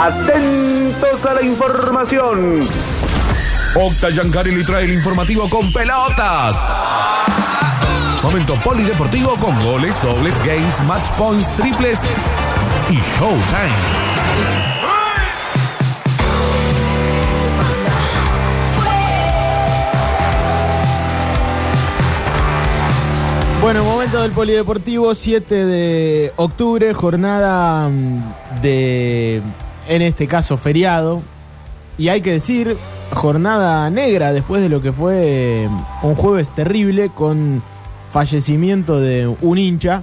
Atentos a la información. Octa Giancarelli trae el informativo con pelotas. Momento polideportivo con goles, dobles, games, match points, triples y showtime. Bueno, momento del Polideportivo, 7 de octubre, jornada mm, de, en este caso, feriado. Y hay que decir, jornada negra después de lo que fue mm, un jueves terrible con fallecimiento de un hincha,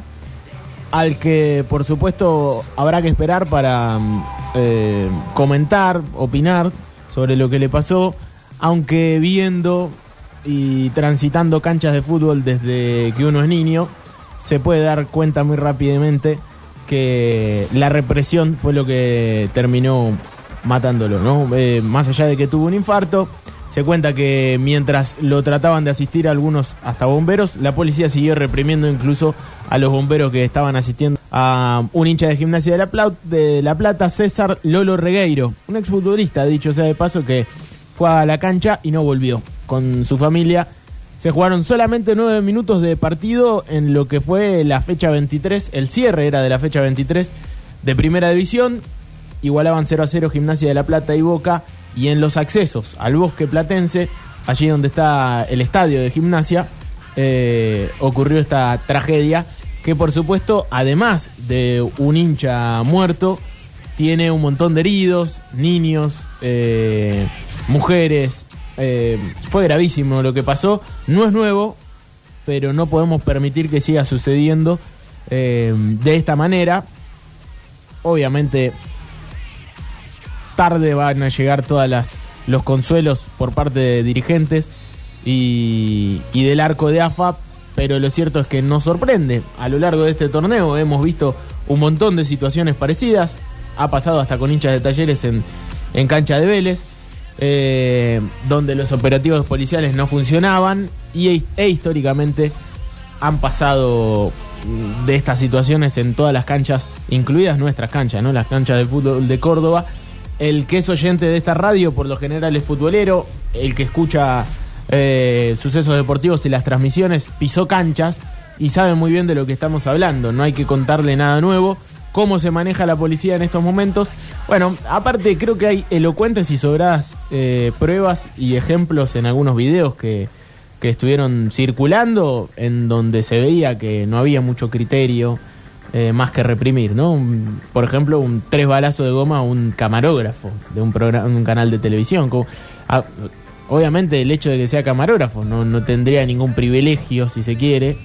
al que por supuesto habrá que esperar para mm, eh, comentar, opinar sobre lo que le pasó, aunque viendo y transitando canchas de fútbol desde que uno es niño, se puede dar cuenta muy rápidamente que la represión fue lo que terminó matándolo, ¿no? Eh, más allá de que tuvo un infarto, se cuenta que mientras lo trataban de asistir algunos hasta bomberos, la policía siguió reprimiendo incluso a los bomberos que estaban asistiendo a un hincha de gimnasia de La, Plata, de la Plata, César Lolo Regueiro, un exfutbolista, dicho sea de paso, que fue a la cancha y no volvió con su familia. Se jugaron solamente nueve minutos de partido en lo que fue la fecha 23, el cierre era de la fecha 23 de Primera División, igualaban 0 a 0 Gimnasia de la Plata y Boca, y en los accesos al bosque platense, allí donde está el estadio de Gimnasia, eh, ocurrió esta tragedia que por supuesto, además de un hincha muerto, tiene un montón de heridos, niños, eh, mujeres. Eh, fue gravísimo lo que pasó. No es nuevo, pero no podemos permitir que siga sucediendo eh, de esta manera. Obviamente, tarde van a llegar todas las los consuelos por parte de dirigentes y, del arco de AFA, pero lo cierto es que nos sorprende. A lo largo de este torneo hemos visto un montón de situaciones parecidas. Ha pasado hasta con hinchas de talleres en, en cancha de Vélez eh, donde los operativos policiales no funcionaban y, e históricamente han pasado mm, de estas situaciones en todas las canchas, incluidas nuestras canchas, ¿no? las canchas de fútbol de Córdoba. El que es oyente de esta radio, por lo general es futbolero, el que escucha eh, sucesos deportivos y las transmisiones, pisó canchas y sabe muy bien de lo que estamos hablando, no hay que contarle nada nuevo cómo se maneja la policía en estos momentos. Bueno, aparte creo que hay elocuentes y sobradas eh, pruebas y ejemplos en algunos videos que, que estuvieron circulando en donde se veía que no había mucho criterio eh, más que reprimir, ¿no? por ejemplo, un tres balazos de goma a un camarógrafo de un, un canal de televisión. Ah, obviamente el hecho de que sea camarógrafo no, no tendría ningún privilegio, si se quiere,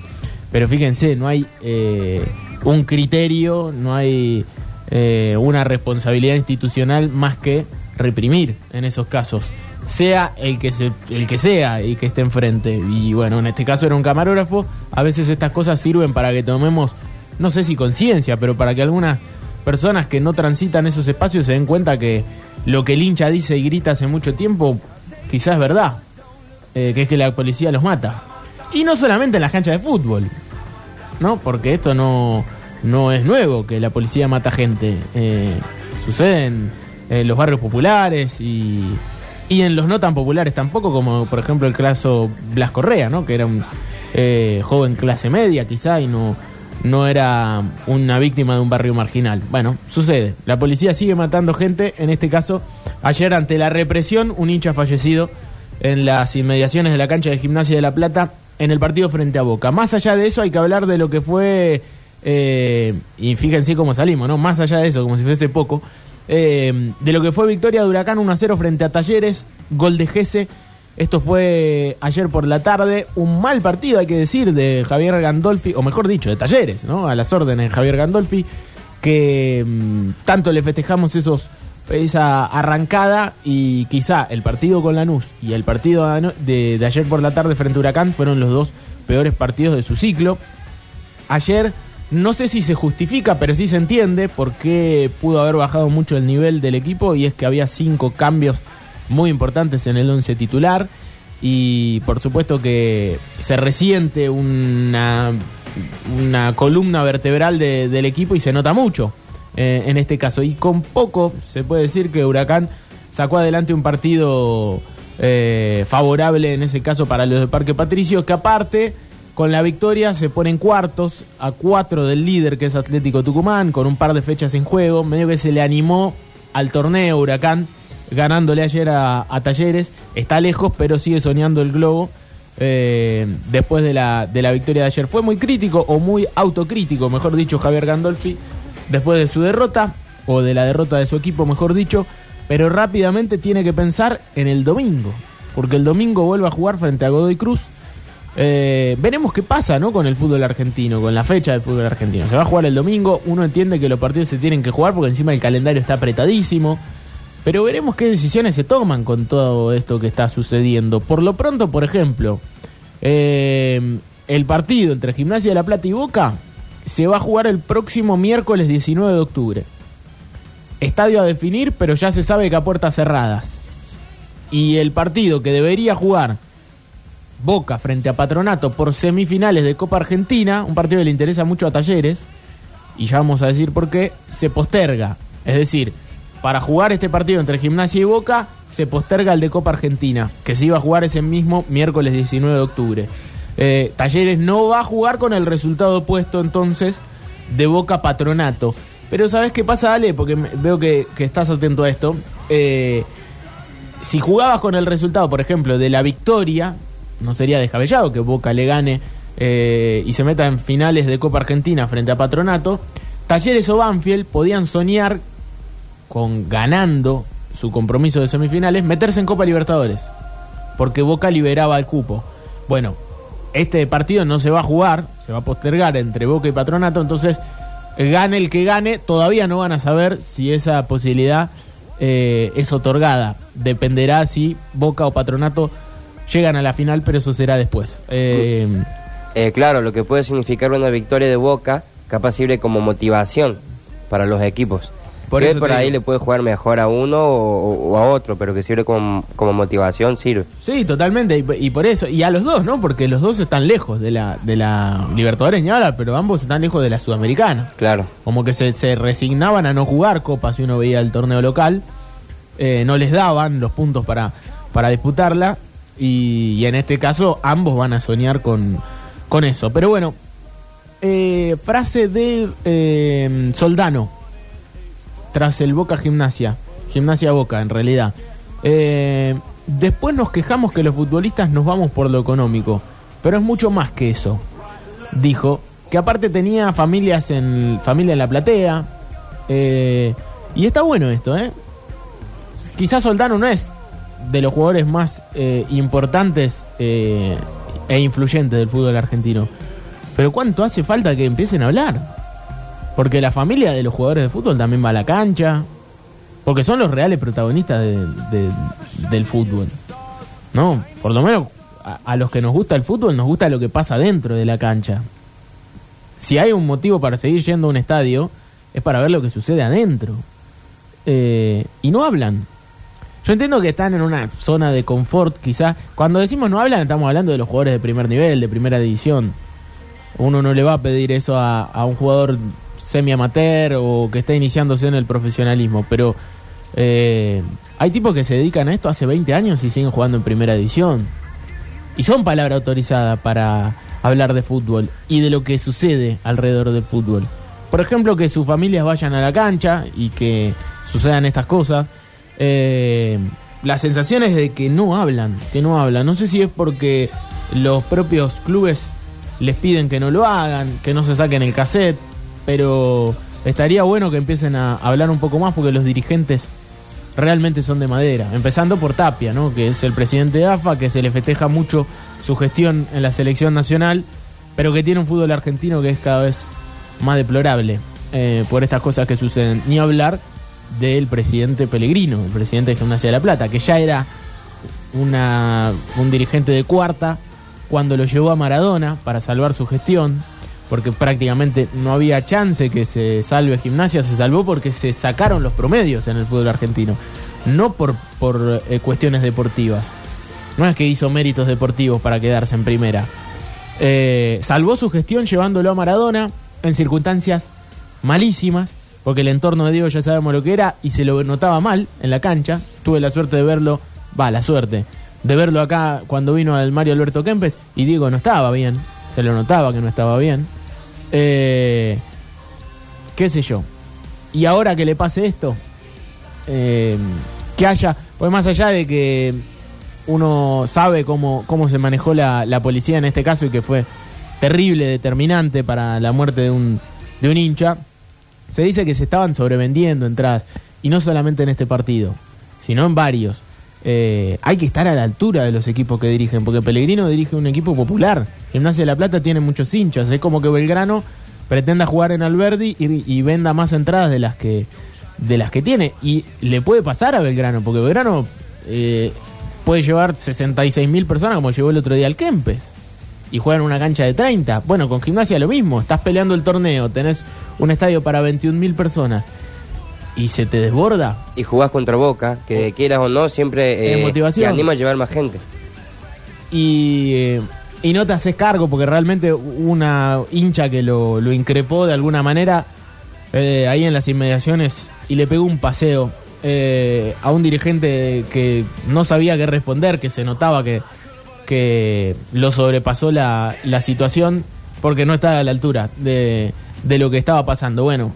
pero fíjense, no hay... Eh, un criterio, no hay eh, una responsabilidad institucional más que reprimir en esos casos, sea el que, se, el que sea y que esté enfrente. Y bueno, en este caso era un camarógrafo, a veces estas cosas sirven para que tomemos, no sé si conciencia, pero para que algunas personas que no transitan esos espacios se den cuenta que lo que el hincha dice y grita hace mucho tiempo, quizás es verdad, eh, que es que la policía los mata. Y no solamente en las canchas de fútbol. ¿No? Porque esto no, no es nuevo, que la policía mata gente. Eh, sucede en, los barrios populares y, y en los no tan populares tampoco, como por ejemplo el caso Blas Correa, ¿no? Que era un eh, joven clase media quizá y no, no era una víctima de un barrio marginal. Bueno, sucede. La policía sigue matando gente. En este caso, ayer ante la represión, un hincha fallecido en las inmediaciones de la cancha de gimnasia de La Plata en el partido frente a Boca. Más allá de eso hay que hablar de lo que fue, eh, y fíjense cómo salimos, ¿no? Más allá de eso, como si fuese poco, eh, de lo que fue victoria de Huracán 1 a 0 frente a Talleres, gol de Gese. Esto fue ayer por la tarde, un mal partido, hay que decir, de Javier Gandolfi, o mejor dicho, de Talleres, ¿no? A las órdenes de Javier Gandolfi, que mm, tanto le festejamos esos esa arrancada y quizá el partido con Lanús y el partido de, ayer por la tarde frente a Huracán fueron los dos peores partidos de su ciclo. Ayer no sé si se justifica, pero sí se entiende por qué pudo haber bajado mucho el nivel del equipo y es que había cinco cambios muy importantes en el once titular y por supuesto que se resiente una, una columna vertebral del equipo y se nota mucho eh, en este caso. Y con poco se puede decir que Huracán sacó adelante un partido eh, favorable en ese caso para los de Parque Patricio, que aparte con la victoria se ponen cuartos a cuatro del líder que es Atlético Tucumán, con un par de fechas en juego, medio que se le animó al torneo Huracán, ganándole ayer a, Talleres, está lejos pero sigue soñando el globo. eh, después de la, de la victoria de ayer. Fue muy crítico o muy autocrítico, mejor dicho, Javier Gandolfi, después de su derrota, o de la derrota de su equipo, mejor dicho, pero rápidamente tiene que pensar en el domingo, porque el domingo vuelve a jugar frente a Godoy Cruz. Eh, veremos qué pasa ¿no? con el fútbol argentino, con la fecha del fútbol argentino. Se va a jugar el domingo, uno entiende que los partidos se tienen que jugar porque encima el calendario está apretadísimo. Pero veremos qué decisiones se toman con todo esto que está sucediendo. Por lo pronto, por ejemplo, eh, el partido entre Gimnasia de la Plata y Boca se va a jugar el próximo miércoles 19 de octubre. Estadio a definir, pero ya se sabe que a puertas cerradas. Y el partido que debería jugar Boca frente a Patronato por semifinales de Copa Argentina, un partido que le interesa mucho a Talleres, y ya vamos a decir por qué, se posterga. Es decir, para jugar este partido entre Gimnasia y Boca, se posterga el de Copa Argentina, que se iba a jugar ese mismo miércoles 19 de octubre. Eh, Talleres no va a jugar con el resultado opuesto entonces de Boca Patronato. Pero ¿sabes qué pasa, Ale? Porque veo que, que estás atento a esto. Eh, si jugabas con el resultado, por ejemplo, de la victoria, no sería descabellado que Boca le gane eh, y se meta en finales de Copa Argentina frente a Patronato. Talleres o Banfield podían soñar con ganando su compromiso de semifinales, meterse en Copa Libertadores, porque Boca liberaba el cupo. Bueno, este partido no se va a jugar, se va a postergar entre Boca y Patronato, entonces gane el que gane, todavía no van a saber si esa posibilidad eh, es otorgada. Dependerá si Boca o Patronato llegan a la final, pero eso será después. Eh, Eh, claro, lo que puede significar una victoria de Boca capaz sirve como motivación para los equipos. Por que por ahí digo. le puede jugar mejor a uno o, o a otro, pero que sirve como, como motivación, sirve. Sí, totalmente, y, y por eso, y a los dos, ¿no? Porque los dos están lejos de la, de la Libertadores ni pero ambos están lejos de la Sudamericana. Claro. Como que se, se resignaban a no jugar copas si uno veía el torneo local, eh, no les daban los puntos para, para disputarla, y, y en este caso ambos van a soñar con, con eso. Pero bueno, eh, frase de eh, Soldano tras el Boca Gimnasia. Gimnasia Boca, en realidad. Eh, después nos quejamos que los futbolistas nos vamos por lo económico. Pero es mucho más que eso. Dijo que aparte tenía familias en familia en la platea. eh, y está bueno esto, ¿eh? Quizás Soldano no es de los jugadores más eh, importantes eh, e influyentes del fútbol argentino. Pero ¿cuánto hace falta que empiecen a hablar? Porque la familia de los jugadores de fútbol también va a la cancha. Porque son los reales protagonistas de- de- del fútbol. ¿No? Por lo menos a, los que nos gusta el fútbol nos gusta lo que pasa dentro de la cancha. Si hay un motivo para seguir yendo a un estadio, es para ver lo que sucede adentro. Eh, y no hablan. Yo entiendo que están en una zona de confort, quizás. Cuando decimos no hablan, estamos hablando de los jugadores de primer nivel, de primera división. Uno no le va a pedir eso a un jugador semi-amateur o que está iniciándose en el profesionalismo, pero eh, hay tipos que se dedican a esto hace 20 años y siguen jugando en primera división. Y son palabra autorizada para hablar de fútbol y de lo que sucede alrededor del fútbol. Por ejemplo, que sus familias vayan a la cancha y que sucedan estas cosas. Eh, la sensación es de que no hablan, que no hablan. No sé si es porque los propios clubes les piden que no lo hagan, que no se saquen el cassette, pero estaría bueno que empiecen a hablar un poco más porque los dirigentes realmente son de madera. Empezando por Tapia, ¿no? que es el presidente de AFA, que se le festeja mucho su gestión en la selección nacional, pero que tiene un fútbol argentino que es cada vez más deplorable eh, por estas cosas que suceden. Ni hablar del presidente Pellegrino, el presidente de Gimnasia de la Plata, que ya era una, un dirigente de cuarta cuando lo llevó a Maradona para salvar su gestión, porque prácticamente no había chance que se salve Gimnasia, se salvó porque se sacaron los promedios en el fútbol argentino, no por, por eh, cuestiones deportivas. No es que hizo méritos deportivos para quedarse en primera. Eh, salvó su gestión llevándolo a Maradona en circunstancias malísimas, porque el entorno de Diego ya sabemos lo que era y se lo notaba mal en la cancha. Tuve la suerte de verlo, va, la suerte, de verlo acá cuando vino al Mario Alberto Kempes y Diego no estaba bien, se lo notaba que no estaba bien. Eh, qué sé yo. Y ahora que le pase esto, eh, que haya, pues más allá de que uno sabe cómo, cómo se manejó la, la policía en este caso y que fue terrible, determinante para la muerte de un, de un hincha, se dice que se estaban sobrevendiendo entradas, y no solamente en este partido, sino en varios. Eh, hay que estar a la altura de los equipos que dirigen, porque Pellegrino dirige un equipo popular. Gimnasia de la Plata tiene muchos hinchas, es como que Belgrano pretenda jugar en Alberdi y, venda más entradas de las que de las que tiene. Y le puede pasar a Belgrano, porque Belgrano eh, puede llevar 66 mil personas como llevó el otro día al Kempes. Y juega en una cancha de 30. Bueno, con gimnasia lo mismo. Estás peleando el torneo, tenés un estadio para 21 mil personas y se te desborda. Y jugás contra Boca, que quieras o no, siempre eh, motivación. te anima a llevar más gente. Y, eh, y no te haces cargo porque realmente una hincha que lo, lo increpó de alguna manera eh, ahí en las inmediaciones y le pegó un paseo eh, a un dirigente que no sabía qué responder, que se notaba que, que lo sobrepasó la, la situación porque no estaba a la altura de, de lo que estaba pasando. Bueno,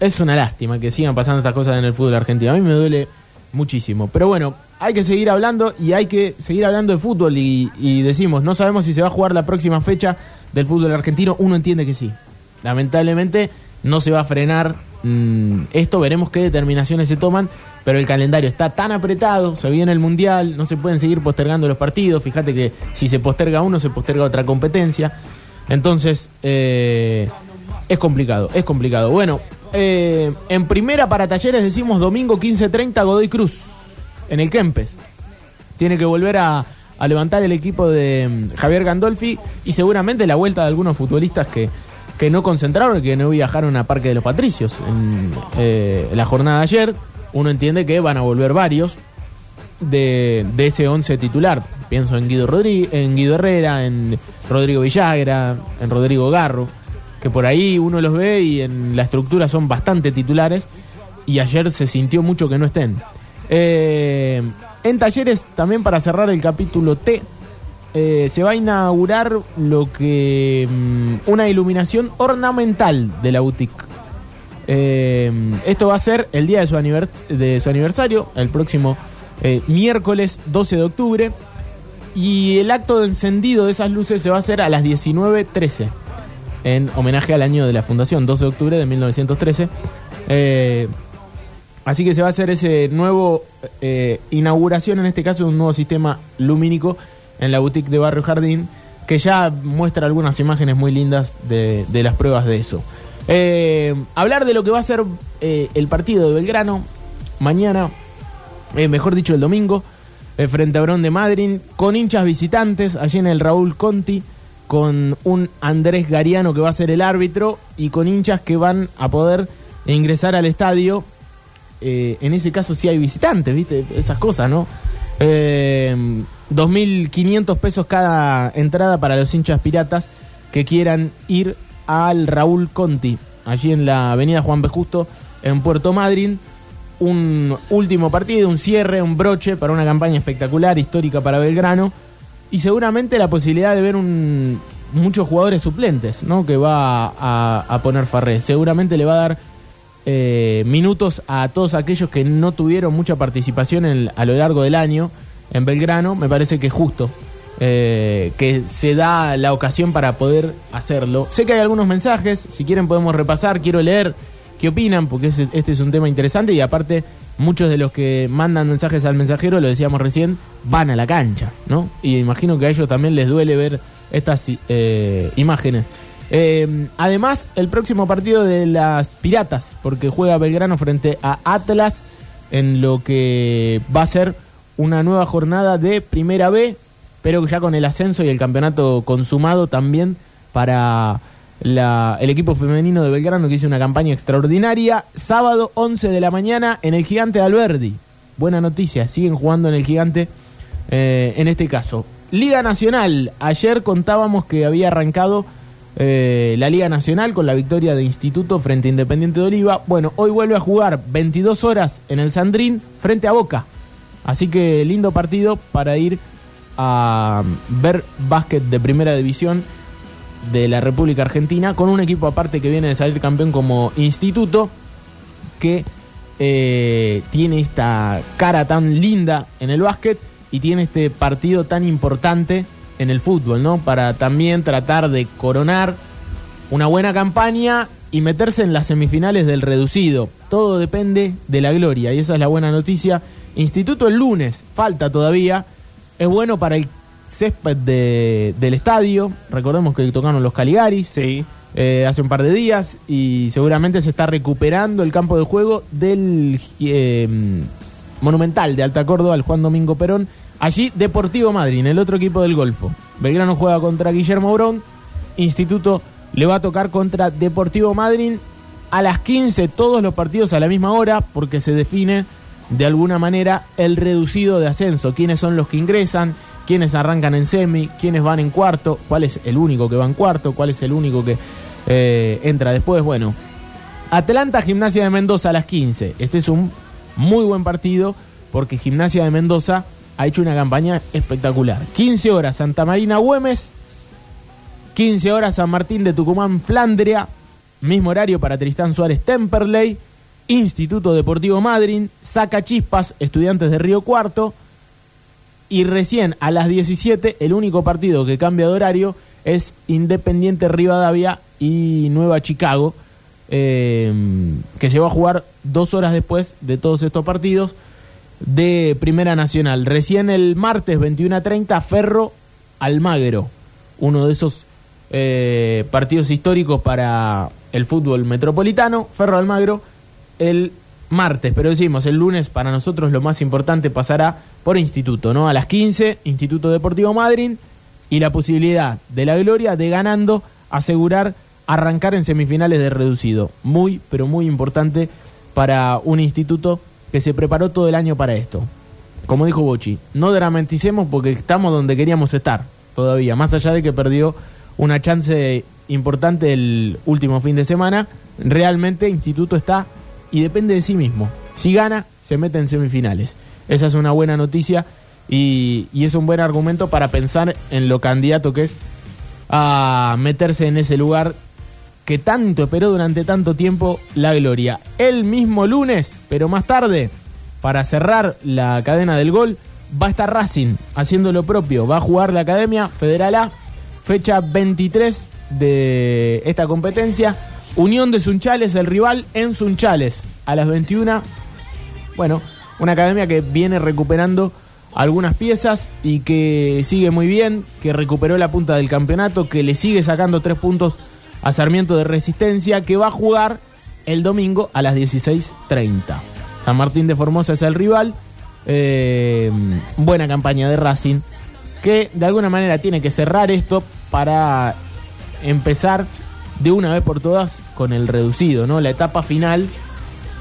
es una lástima que sigan pasando estas cosas en el fútbol argentino. A mí me duele muchísimo. Pero bueno, hay que seguir hablando y hay que seguir hablando de fútbol y, decimos, no sabemos si se va a jugar la próxima fecha del fútbol argentino. Uno entiende que sí. Lamentablemente no se va a frenar mm, esto, veremos qué determinaciones se toman, pero el calendario está tan apretado, se viene el Mundial, no se pueden seguir postergando los partidos, fíjate que si se posterga uno, se posterga otra competencia, entonces eh, es complicado, es complicado. Bueno, eh, en primera para talleres decimos domingo 15.30 Godoy Cruz, en el Kempes. Tiene que volver a, levantar el equipo de mm, Javier Gandolfi y seguramente la vuelta de algunos futbolistas que, que no concentraron y que no viajaron a Parque de los Patricios en eh, la jornada de ayer. Uno entiende que van a volver varios de, de ese 11 titular. Pienso en Guido, Rodri en Guido Herrera, en Rodrigo Villagra, en Rodrigo Garro, que por ahí uno los ve y en la estructura son bastante titulares y ayer se sintió mucho que no estén. Eh, en talleres, también para cerrar el capítulo T, eh, se va a inaugurar lo que mm, una iluminación ornamental de la boutique. Eh, esto va a ser el día de su, de su aniversario, el próximo miércoles 12 de octubre. Y el acto de encendido de esas luces se va a hacer a las 19.13, en homenaje al año de la fundación, 12 de octubre de 1913. Eh, así que se va a hacer ese nuevo eh, inauguración, en este caso, de un nuevo sistema lumínico en la boutique de Barrio Jardín, que ya muestra algunas imágenes muy lindas de, las pruebas de eso. Eh, hablar de lo que va a ser el partido de Belgrano mañana, mejor dicho el domingo, frente a Brón de Madrid, con hinchas visitantes, allí en el Raúl Conti, con un Andrés Gariano que va a ser el árbitro y con hinchas que van a poder ingresar al estadio. Eh, en ese caso sí hay visitantes, ¿viste? Esas cosas, ¿no? Eh, 2.500 pesos cada entrada para los hinchas piratas que quieran ir al Raúl Conti, allí en la avenida Juan B. Justo, en Puerto Madryn. Un último partido, un cierre, un broche para una campaña espectacular, histórica para Belgrano. Y seguramente la posibilidad de ver un, muchos jugadores suplentes, ¿no? Que va a, poner Farré. Seguramente le va a dar eh, minutos a todos aquellos que no tuvieron mucha participación en- a lo largo del año en Belgrano. Me parece que es justo eh, que se da la ocasión para poder hacerlo. Sé que hay algunos mensajes, si quieren podemos repasar, quiero leer qué opinan, porque este es un tema interesante y aparte muchos de los que mandan mensajes al mensajero, lo decíamos recién, van a la cancha, ¿no? Y imagino que a ellos también les duele ver estas eh, imágenes. Eh, además, el próximo partido de las Piratas, porque juega Belgrano frente a Atlas en lo que va a ser una nueva jornada de Primera B, pero ya con el ascenso y el campeonato consumado también para la- el equipo femenino de Belgrano que hizo una campaña extraordinaria. Sábado 11 de la mañana en el Gigante Alberdi. Buena noticia, siguen jugando en el Gigante eh, en este caso. Liga Nacional, ayer contábamos que había arrancado eh, la Liga Nacional con la victoria de Instituto frente a Independiente de Oliva. Bueno, hoy vuelve a jugar 22 horas en el Sandrín frente a Boca. Así que lindo partido para ir a ver básquet de primera división de la República Argentina con un equipo aparte que viene de salir campeón como Instituto que eh, tiene esta cara tan linda en el básquet y tiene este partido tan importante en el fútbol, ¿no? Para también tratar de coronar una buena campaña y meterse en las semifinales del reducido. Todo depende de la gloria y esa es la buena noticia. Instituto el lunes, falta todavía. Es bueno para el césped de- del estadio. Recordemos que tocaron los Caligaris Sí. eh, hace un par de días y seguramente se está recuperando el campo de juego del eh, Monumental de Alta Córdoba, el Juan Domingo Perón. Allí Deportivo Madrid, el otro equipo del Golfo. Belgrano juega contra Guillermo Brown. Instituto le va a tocar contra Deportivo Madrid a las 15, todos los partidos a la misma hora, porque se define de alguna manera el reducido de ascenso. Quiénes son los que ingresan, quiénes arrancan en semi, quiénes van en cuarto, cuál es el único que va en cuarto, cuál es el único que eh, entra después. Bueno, Atlanta Gimnasia de Mendoza a las 15. Este es un muy buen partido porque Gimnasia de Mendoza ha hecho una campaña espectacular. 15 horas Santa Marina Güemes, 15 horas San Martín de Tucumán Flandria, mismo horario para Tristán Suárez Temperley, Instituto Deportivo Madrid, Saca Chispas, Estudiantes de Río Cuarto, y recién a las 17 el único partido que cambia de horario es Independiente Rivadavia y Nueva Chicago, eh, que se va a jugar dos horas después de todos estos partidos de Primera Nacional. Recién el martes 21 a 30 Ferro Almagro, uno de esos eh, partidos históricos para el fútbol metropolitano. Ferro Almagro el martes, pero decimos, el lunes para nosotros lo más importante pasará por Instituto, ¿no? A las 15, Instituto Deportivo Madrid y la posibilidad de la gloria de ganando asegurar arrancar en semifinales de reducido. Muy, pero muy importante para un instituto que se preparó todo el año para esto. Como dijo Bochi, no dramaticemos porque estamos donde queríamos estar todavía, más allá de que perdió una chance importante el último fin de semana, realmente Instituto está y depende de sí mismo. Si gana, se mete en semifinales. Esa es una buena noticia y, y es un buen argumento para pensar en lo candidato que es a meterse en ese lugar que tanto esperó durante tanto tiempo la Gloria. El mismo lunes, pero más tarde, para cerrar la cadena del gol, va a estar Racing haciendo lo propio. Va a jugar la Academia Federal A, fecha 23 de esta competencia. Unión de Sunchales, el rival en Sunchales, a las 21. Bueno, una academia que viene recuperando algunas piezas y que sigue muy bien, que recuperó la punta del campeonato, que le sigue sacando tres puntos a Sarmiento de Resistencia, que va a jugar el domingo a las 16.30. San Martín de Formosa es el rival. Eh, buena campaña de Racing, que de alguna manera tiene que cerrar esto para empezar de una vez por todas con el reducido, ¿no? La etapa final,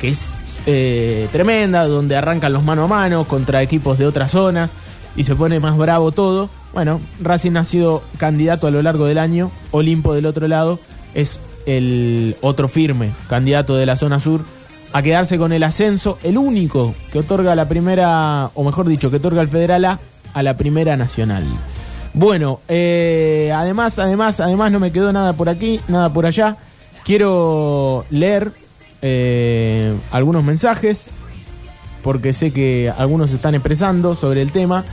que es eh, tremenda, donde arrancan los mano a mano contra equipos de otras zonas y se pone más bravo todo. Bueno, Racing ha sido candidato a lo largo del año, Olimpo del otro lado es el otro firme candidato de la zona sur a quedarse con el ascenso, el único que otorga la primera, o mejor dicho, que otorga el Federal A a la primera nacional. Bueno, eh, además, además, además no me quedó nada por aquí, nada por allá. Quiero leer eh, algunos mensajes, porque sé que algunos están expresando sobre el tema.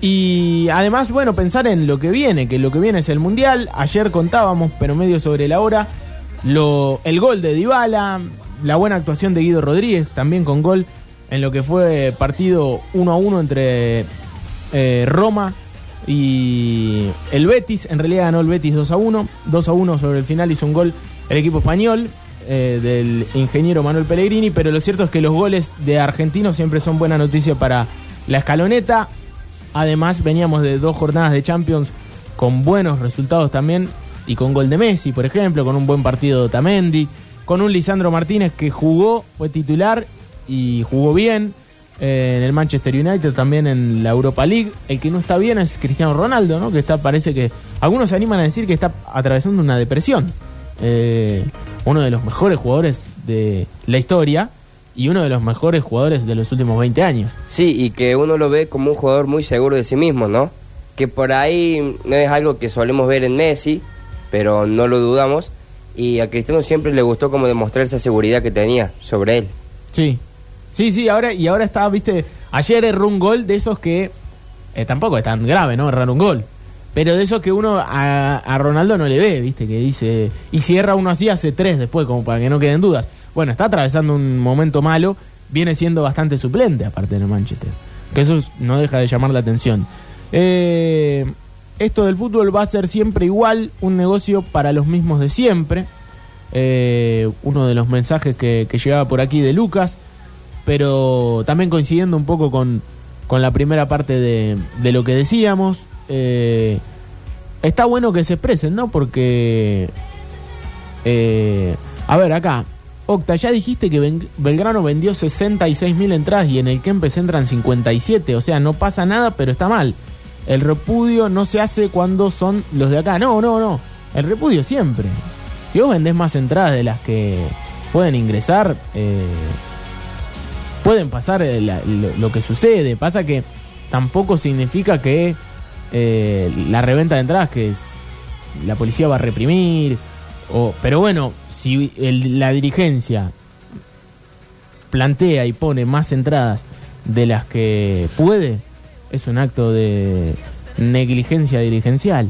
Y además, bueno, pensar en lo que viene, que lo que viene es el Mundial. Ayer contábamos, pero medio sobre la hora, el gol de Dybala, la buena actuación de Guido Rodríguez, también con gol en lo que fue partido 1 a 1 entre eh, Roma y el Betis. En realidad ganó el Betis 2 a 1. 2 a 1 sobre el final hizo un gol el equipo español eh, del ingeniero Manuel Pellegrini. Pero lo cierto es que los goles de argentinos siempre son buena noticia para la escaloneta. Además, veníamos de dos jornadas de Champions con buenos resultados también. Y con gol de Messi, por ejemplo, con un buen partido de Otamendi, con un Lisandro Martínez que jugó, fue titular y jugó bien. eh, en el Manchester United, también en la Europa League. El que no está bien es Cristiano Ronaldo, ¿no? Que está, parece que algunos se animan a decir que está atravesando una depresión. Eh, uno de los mejores jugadores de la historia y uno de los mejores jugadores de los últimos 20 años. Sí, y que uno lo ve como un jugador muy seguro de sí mismo, ¿no? Que por ahí no es algo que solemos ver en Messi, pero no lo dudamos. Y a Cristiano siempre le gustó como demostrar esa seguridad que tenía sobre él. Sí, sí, sí, ahora, y ahora está, viste, ayer erró un gol de esos que eh, tampoco es tan grave, ¿no? Errar un gol. Pero de esos que uno a, Ronaldo no le ve, viste, que dice, y si erra uno así, hace tres después, como para que no queden dudas. Bueno, está atravesando un momento malo, viene siendo bastante suplente aparte el Manchester. Que eso no deja de llamar la atención. Eh, esto del fútbol va a ser siempre igual, un negocio para los mismos de siempre. Eh, uno de los mensajes que, que llegaba por aquí de Lucas, pero también coincidiendo un poco con, con la primera parte de, de lo que decíamos. eh, está bueno que se expresen, ¿no? Porque, eh, a ver, acá, Octa, ya dijiste que Belgrano vendió 66 mil entradas y en el Kempes entran 57, o sea, no pasa nada, pero está mal. El repudio no se hace cuando son los de acá. No, no, no. El repudio siempre. Si vos vendés más entradas de las que pueden ingresar, eh, pueden pasar eh, la- lo, que sucede. Pasa que tampoco significa que eh, la reventa de entradas que la policía va a reprimir. O, pero bueno, si el- la dirigencia plantea y pone más entradas de las que puede, es un acto de negligencia dirigencial.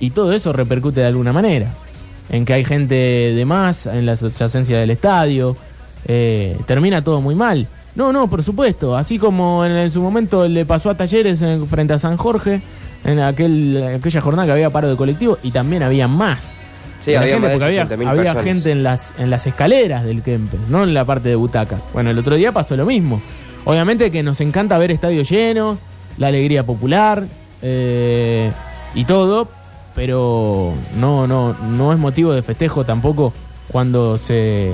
Y todo eso repercute de alguna manera. En que hay gente de más en las adyacencias del estadio. eh, termina todo muy mal. No, no, por supuesto. Así como en, en su momento le pasó a Talleres en- frente a San Jorge, en aquel, aquella jornada que había paro de colectivo, y también había más. Sí, había gente, porque había, 60.000 había personas. gente en las, en las escaleras del Kempes, no en la parte de butacas. Bueno, el otro día pasó lo mismo. Obviamente que nos encanta ver estadio lleno, la alegría popular eh, y todo, pero no, no, no es motivo de festejo tampoco cuando se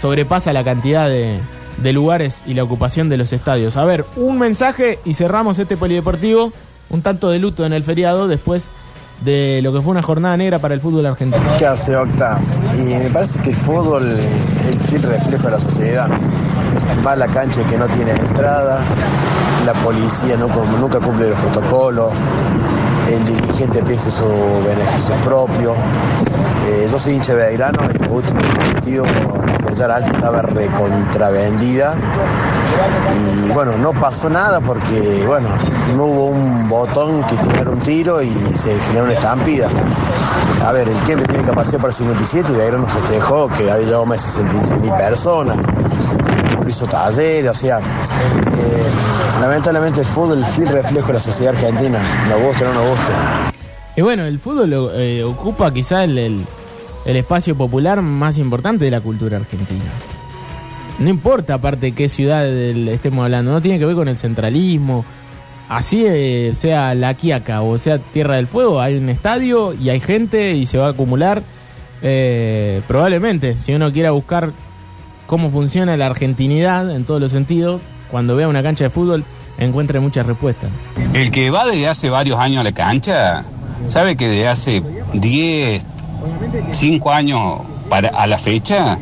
sobrepasa la cantidad de, de lugares y la ocupación de los estadios. A ver, un mensaje y cerramos este polideportivo, un tanto de luto en el feriado después de lo que fue una jornada negra para el fútbol argentino. ¿Qué hace Octa? Y me parece que el fútbol es el fiel reflejo de la sociedad. Va a la cancha que no tiene entrada, la policía no, nunca cumple los protocolos, el dirigente piensa su beneficio propio. Eh, yo soy hincha Belgrano, en el último partido Bellar Alta estaba recontravendida y bueno, no pasó nada porque bueno, no hubo un botón que tirara un tiro y se generó una estampida. A ver, el Kempe tiene capacidad para 57 y Belgrano festejó que había llegado más de 66 mil personas. Hizo talleres, o sea, eh, lamentablemente el fútbol fiel reflejo de la sociedad argentina, nos guste o no nos guste. Y bueno, el fútbol eh, ocupa quizá el, el- espacio popular más importante de la cultura argentina. No importa aparte qué ciudad estemos hablando, no tiene que ver con el centralismo. Así eh, sea La Quiaca o sea Tierra del Fuego, hay un estadio y hay gente y se va a acumular. probablemente, si uno quiera buscar cómo funciona la argentinidad en todos los sentidos, cuando vea una cancha de fútbol encuentre muchas respuestas. El que va desde hace varios años a la cancha, sabe que desde hace 10, 5 años para, a la fecha,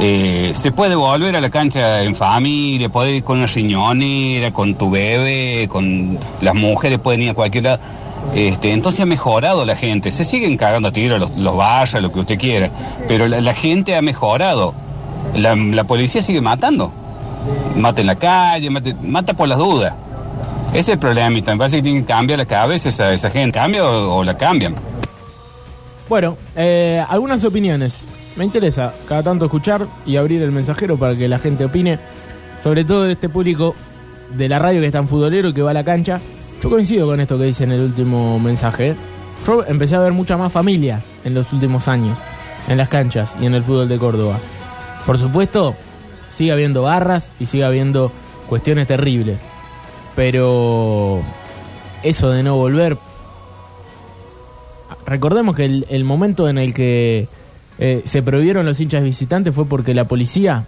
eh, se puede volver a la cancha en familia, puede ir con una riñonera, con tu bebé, con las mujeres pueden ir a cualquier lado. Este, entonces ha mejorado la gente. Se siguen cagando a tiro los, los barras, lo que usted quiera, pero la, la gente ha mejorado. La, policía sigue matando. Mata en la calle, mata, mata por las dudas. Ese es el problema, y me parece que tiene que cambiar la cabeza esa, esa gente. ¿Cambia o, la cambian? Bueno, eh, algunas opiniones. Me interesa cada tanto escuchar y abrir el mensajero para que la gente opine, sobre todo de este público de la radio que es tan futbolero y que va a la cancha. Yo coincido con esto que dice en el último mensaje. Yo empecé a ver mucha más familia en los últimos años, en las canchas y en el fútbol de Córdoba. Por supuesto, sigue habiendo barras y sigue habiendo cuestiones terribles. Pero eso de no volver recordemos que el, momento en el que eh, se prohibieron los hinchas visitantes fue porque la policía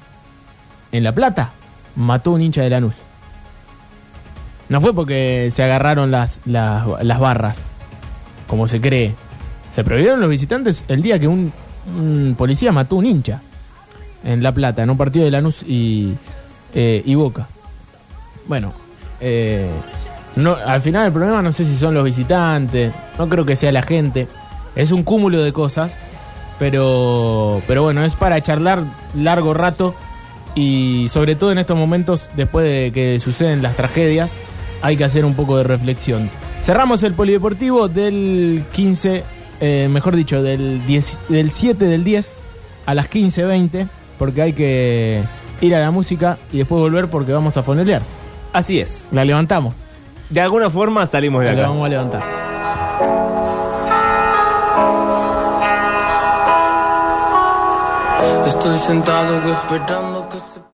en La Plata mató a un hincha de Lanús. No fue porque se agarraron las, las, las barras, como se cree. Se prohibieron los visitantes el día que un, un policía mató a un hincha en La Plata, en un partido de Lanús y, eh, Boca. Bueno, eh, no, al final el problema no sé si son los visitantes, no creo que sea la gente, es un cúmulo de cosas, pero, pero bueno, es para charlar largo rato y sobre todo en estos momentos, después de que suceden las tragedias, hay que hacer un poco de reflexión. Cerramos el polideportivo del 15, eh, mejor dicho, del, 10 del 7 del 10 a las 15.20, porque hay que ir a la música y después volver porque vamos a fonelear. Así es. La levantamos. De alguna forma salimos de La acá. vamos a levantar. Estoy sentado esperando que se